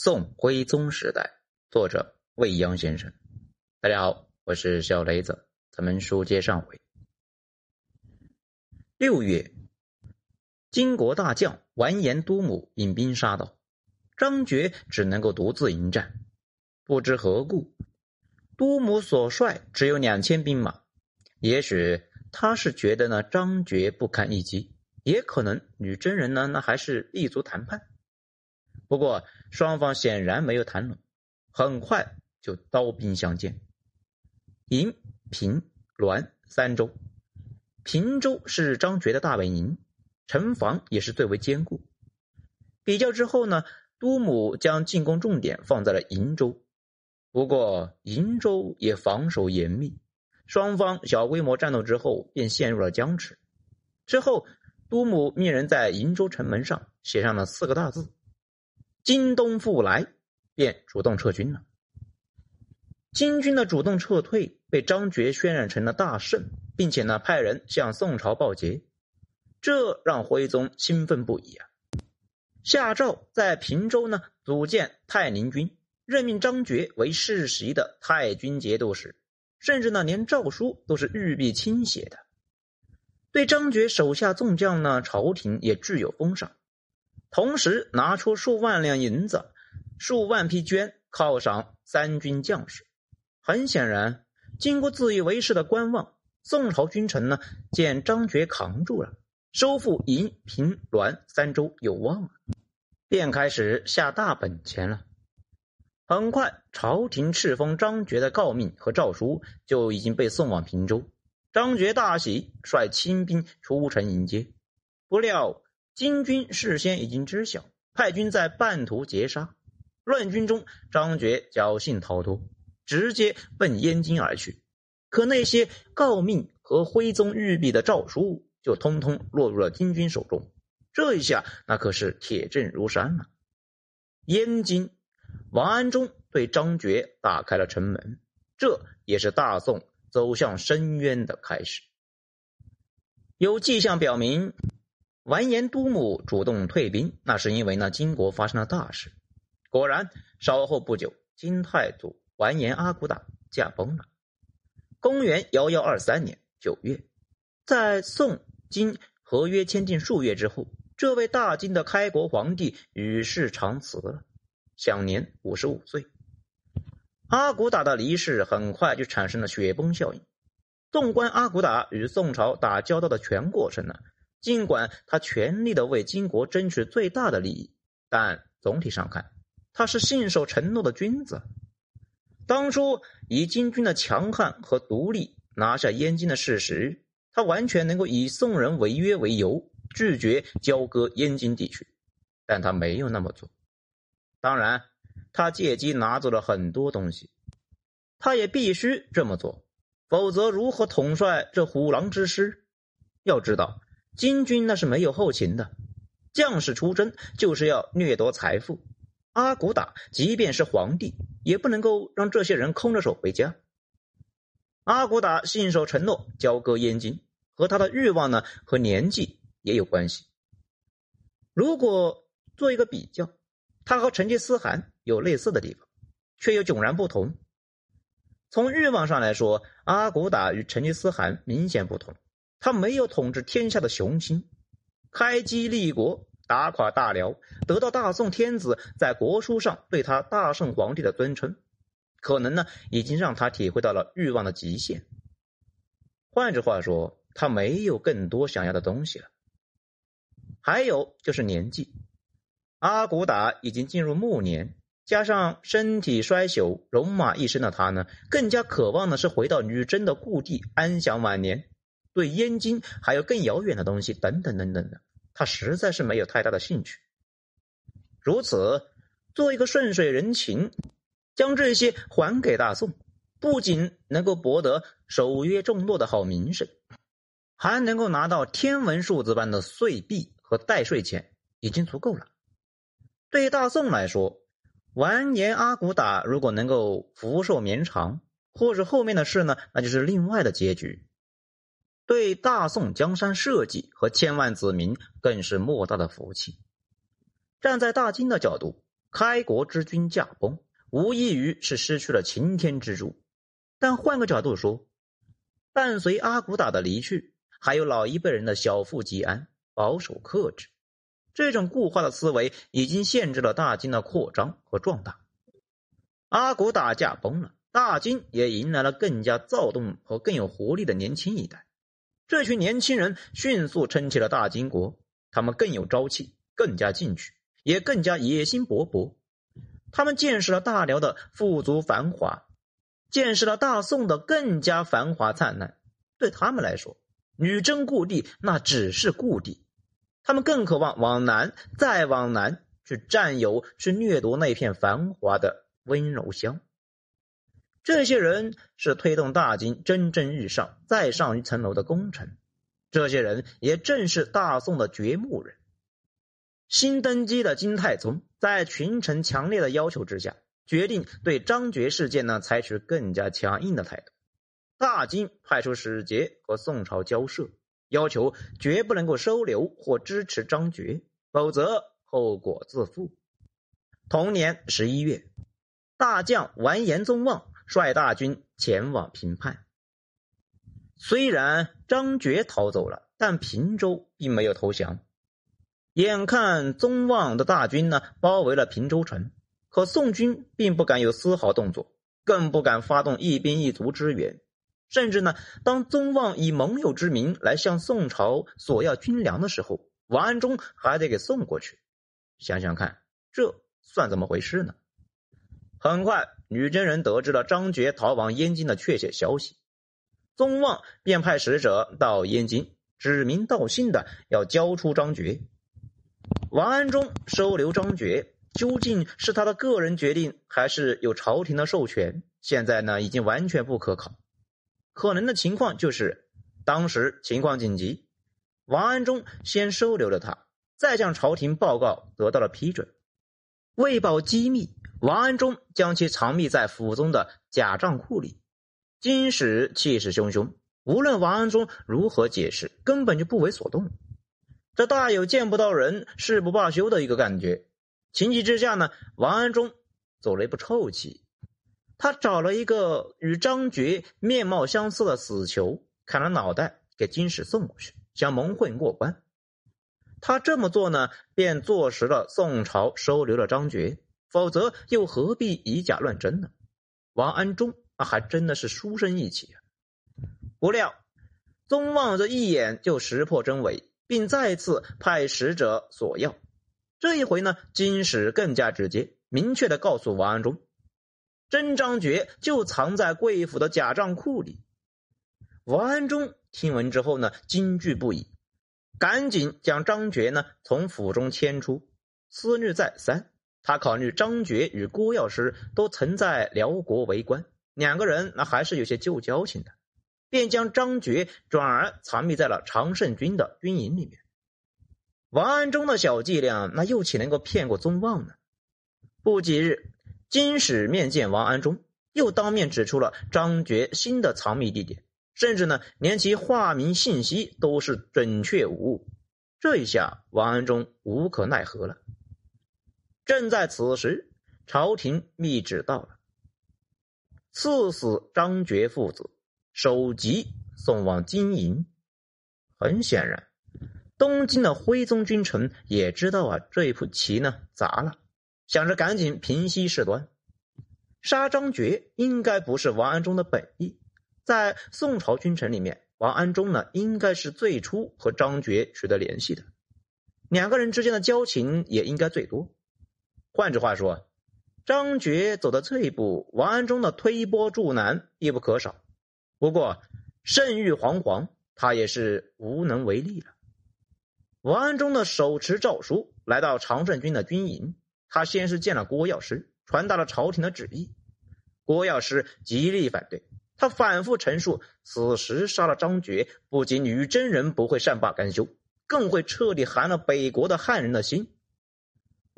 宋徽宗时代，作者未央先生。大家好，我是小雷子。咱们书接上回。六月，金国大将完颜都母引兵杀到，张觉只能够独自迎战。不知何故，都母所率只有两千兵马。也许他是觉得呢张觉不堪一击，也可能女真人呢那还是立足谈判。不过双方显然没有谈拢，很快就刀兵相见。银、平、滦三州，平州是张觉的大本营，城防也是最为坚固。比较之后呢，都母将进攻重点放在了瀛州。不过瀛州也防守严密。双方小规模战斗之后，便陷入了僵持。之后，都母命人在瀛州城门上写上了四个大字：“京东复来”，便主动撤军了。金军的主动撤退被张觉渲染成了大胜，并且呢派人向宋朝报捷，这让徽宗兴奋不已啊！下诏在平州呢组建太宁军，任命张觉为世袭的太军节度使。甚至呢，连诏书都是御笔亲写的。对张觉手下众将呢，朝廷也具有封赏，同时拿出数万两银子、数万匹绢犒赏三军将士。很显然，经过自以为是的观望，宋朝君臣呢，见张觉扛住了，收复银、平、滦三州有望了，便开始下大本钱了。很快，朝廷敕封张觉的诰命和诏书就已经被送往平州。张觉大喜，率亲兵出城迎接。不料金军事先已经知晓，派军在半途截杀。乱军中，张觉侥幸逃脱，直接奔燕京而去。可那些诰命和徽宗御笔的诏书，就通通落入了金军手中。这一下，那可是铁证如山了。燕京。王安忠对张觉打开了城门，这也是大宋走向深渊的开始。有迹象表明，完颜都母主动退兵，那是因为呢金国发生了大事。果然，稍后不久，金太祖完颜阿骨打驾崩了。公元幺幺二三年九月，在宋金合约签订数月之后，这位大金的开国皇帝与世长辞了。享年五十五岁。阿骨打的离世很快就产生了雪崩效应。纵观阿骨打与宋朝打交道的全过程呢，尽管他全力的为金国争取最大的利益，但总体上看，他是信守承诺的君子。当初以金军的强悍和独立拿下燕京的事实，他完全能够以宋人违约为由拒绝交割燕京地区，但他没有那么做。当然，他借机拿走了很多东西，他也必须这么做，否则如何统帅这虎狼之师？要知道，金军那是没有后勤的，将士出征就是要掠夺财富。阿骨打即便是皇帝，也不能够让这些人空着手回家。阿骨打信守承诺，交割燕京，和他的欲望呢和年纪也有关系。如果做一个比较。他和成吉思汗有类似的地方，却又迥然不同。从欲望上来说，阿骨打与成吉思汗明显不同。他没有统治天下的雄心，开基立国，打垮大辽，得到大宋天子在国书上对他大圣皇帝的尊称，可能呢已经让他体会到了欲望的极限。换句话说，他没有更多想要的东西了。还有就是年纪。阿骨打已经进入暮年，加上身体衰朽、戎马一生的他呢，更加渴望的是回到女真的故地，安享晚年。对燕京还有更遥远的东西，等等等等的，他实在是没有太大的兴趣。如此，做一个顺水人情，将这些还给大宋，不仅能够博得守约重诺的好名声，还能够拿到天文数字般的岁币和代税钱，已经足够了。对大宋来说，完颜阿骨打如果能够福寿绵长，或者后面的事呢，那就是另外的结局。对大宋江山社稷和千万子民更是莫大的福气。站在大金的角度，开国之君驾崩，无异于是失去了擎天之柱。但换个角度说，伴随阿骨打的离去，还有老一辈人的小富即安、保守克制，这种固化的思维已经限制了大金的扩张和壮大。阿骨打驾崩了，大金也迎来了更加躁动和更有活力的年轻一代。这群年轻人迅速撑起了大金国，他们更有朝气，更加进取，也更加野心勃勃。他们见识了大辽的富足繁华。见识了大宋的更加繁华灿烂，对他们来说，女真故地那只是故地，他们更渴望往南，再往南去占有、去掠夺那片繁华的温柔乡。这些人是推动大金蒸蒸日上、再上一层楼的功臣，这些人也正是大宋的掘墓人。新登基的金太宗在群臣强烈的要求之下。决定对张觉事件呢采取更加强硬的态度，大金派出使节和宋朝交涉，要求绝不能够收留或支持张觉，否则后果自负。同年十一月，大将完颜宗望率大军前往平叛。虽然张觉逃走了，但平州并没有投降。眼看宗望的大军呢包围了平州城。可宋军并不敢有丝毫动作，更不敢发动一兵一卒支援，甚至呢，当宗望以盟友之名来向宋朝索要军粮的时候，王安忠还得给送过去。想想看，这算怎么回事呢？很快，女真人得知了张觉逃往燕京的确切消息，宗望便派使者到燕京，指名道姓的要交出张觉。王安忠收留张觉。究竟是他的个人决定，还是有朝廷的授权？现在呢，已经完全不可考。可能的情况就是，当时情况紧急，王安忠先收留了他，再向朝廷报告，得到了批准。为保机密，王安忠将其藏匿在府中的假账库里。金使气势汹汹，无论王安忠如何解释，根本就不为所动。这大有见不到人，誓不罢休的一个感觉。情急之下呢，王安忠走了一步臭棋，他找了一个与张觉面貌相似的死囚，砍了脑袋给金使送过去，想蒙混过关。他这么做呢，便坐实了宋朝收留了张觉，否则又何必以假乱真呢？王安忠啊，还真的是书生意气啊！不料宗望这一眼就识破真伪，并再次派使者索要。这一回呢，金使更加直接、明确的告诉王安忠，真张觉就藏在贵府的假账库里。王安忠听闻之后呢，惊惧不已，赶紧将张觉呢从府中牵出。思虑再三，他考虑张觉与郭药师都曾在辽国为官，两个人那还是有些旧交情的，便将张觉转而藏匿在了常胜军的军营里面。王安忠的小伎俩，那又岂能够骗过宗望呢？不几日，金使面见王安忠，又当面指出了张觉新的藏匿地点，甚至呢，连其化名信息都是准确无误。这一下，王安忠无可奈何了。正在此时，朝廷密旨到了，赐死张觉父子，首级送往金营。很显然。东京的徽宗君臣也知道啊，这一步棋呢砸了，想着赶紧平息事端。杀张觉应该不是王安忠的本意，在宋朝君臣里面，王安忠呢应该是最初和张觉取得联系的，两个人之间的交情也应该最多。换句话说，张觉走到这一步，王安忠的推波助澜必不可少。不过圣谕惶惶，他也是无能为力了。王安忠的手持诏书来到常胜军的军营，他先是见了郭药师，传达了朝廷的旨意。郭药师极力反对，他反复陈述：此时杀了张觉，不仅女真人不会善罢甘休，更会彻底寒了北国的汉人的心，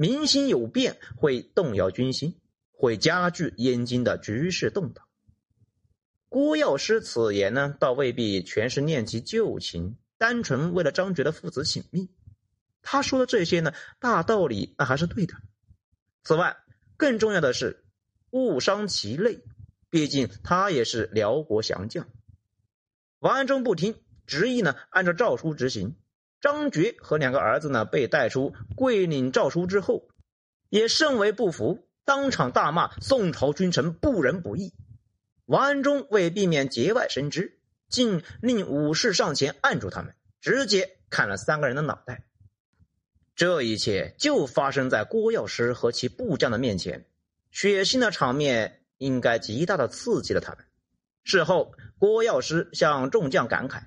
民心有变，会动摇军心，会加剧燕京的局势动荡。郭药师此言呢，倒未必全是念及旧情。单纯为了张觉的父子请命，他说的这些呢，大道理那还是对的。此外，更重要的是误伤其类，毕竟他也是辽国降将。王安忠不听，执意呢按照诏书执行。张觉和两个儿子呢被带出桂岭诏书之后，也甚为不服，当场大骂宋朝君臣不仁不义。王安忠为避免节外生枝，竟令武士上前按住他们，直接砍了三个人的脑袋。这一切就发生在郭药师和其部将的面前，血腥的场面应该极大的刺激了他们。事后，郭药师向众将感慨。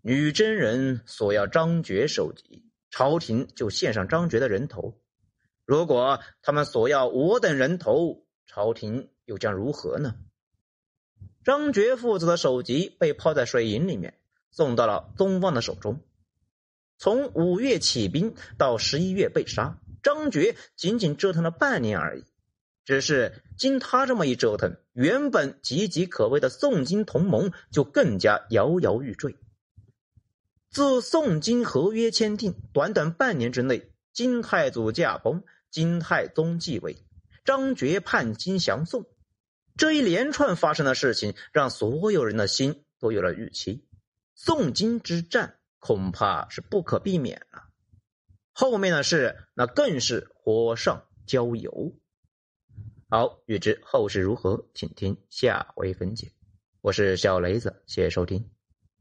女真人索要张觉首级，朝廷就献上张觉的人头；如果他们索要我等人头，朝廷又将如何呢？张觉父子的首级被抛在水银里面，送到了宗望的手中。从五月起兵到十一月被杀，张觉仅仅折腾了半年而已。只是经他这么一折腾，原本岌岌可危的宋金同盟就更加摇摇欲坠。自宋金合约签订，短短半年之内，金太祖驾崩，金太宗继位，张觉叛金降宋，这一连串发生的事情，让所有人的心都有了预期。宋金之战恐怕是不可避免了。后面的事，那更是火上浇油。好，欲知后事如何，请听下回分解。我是小雷子，谢谢收听。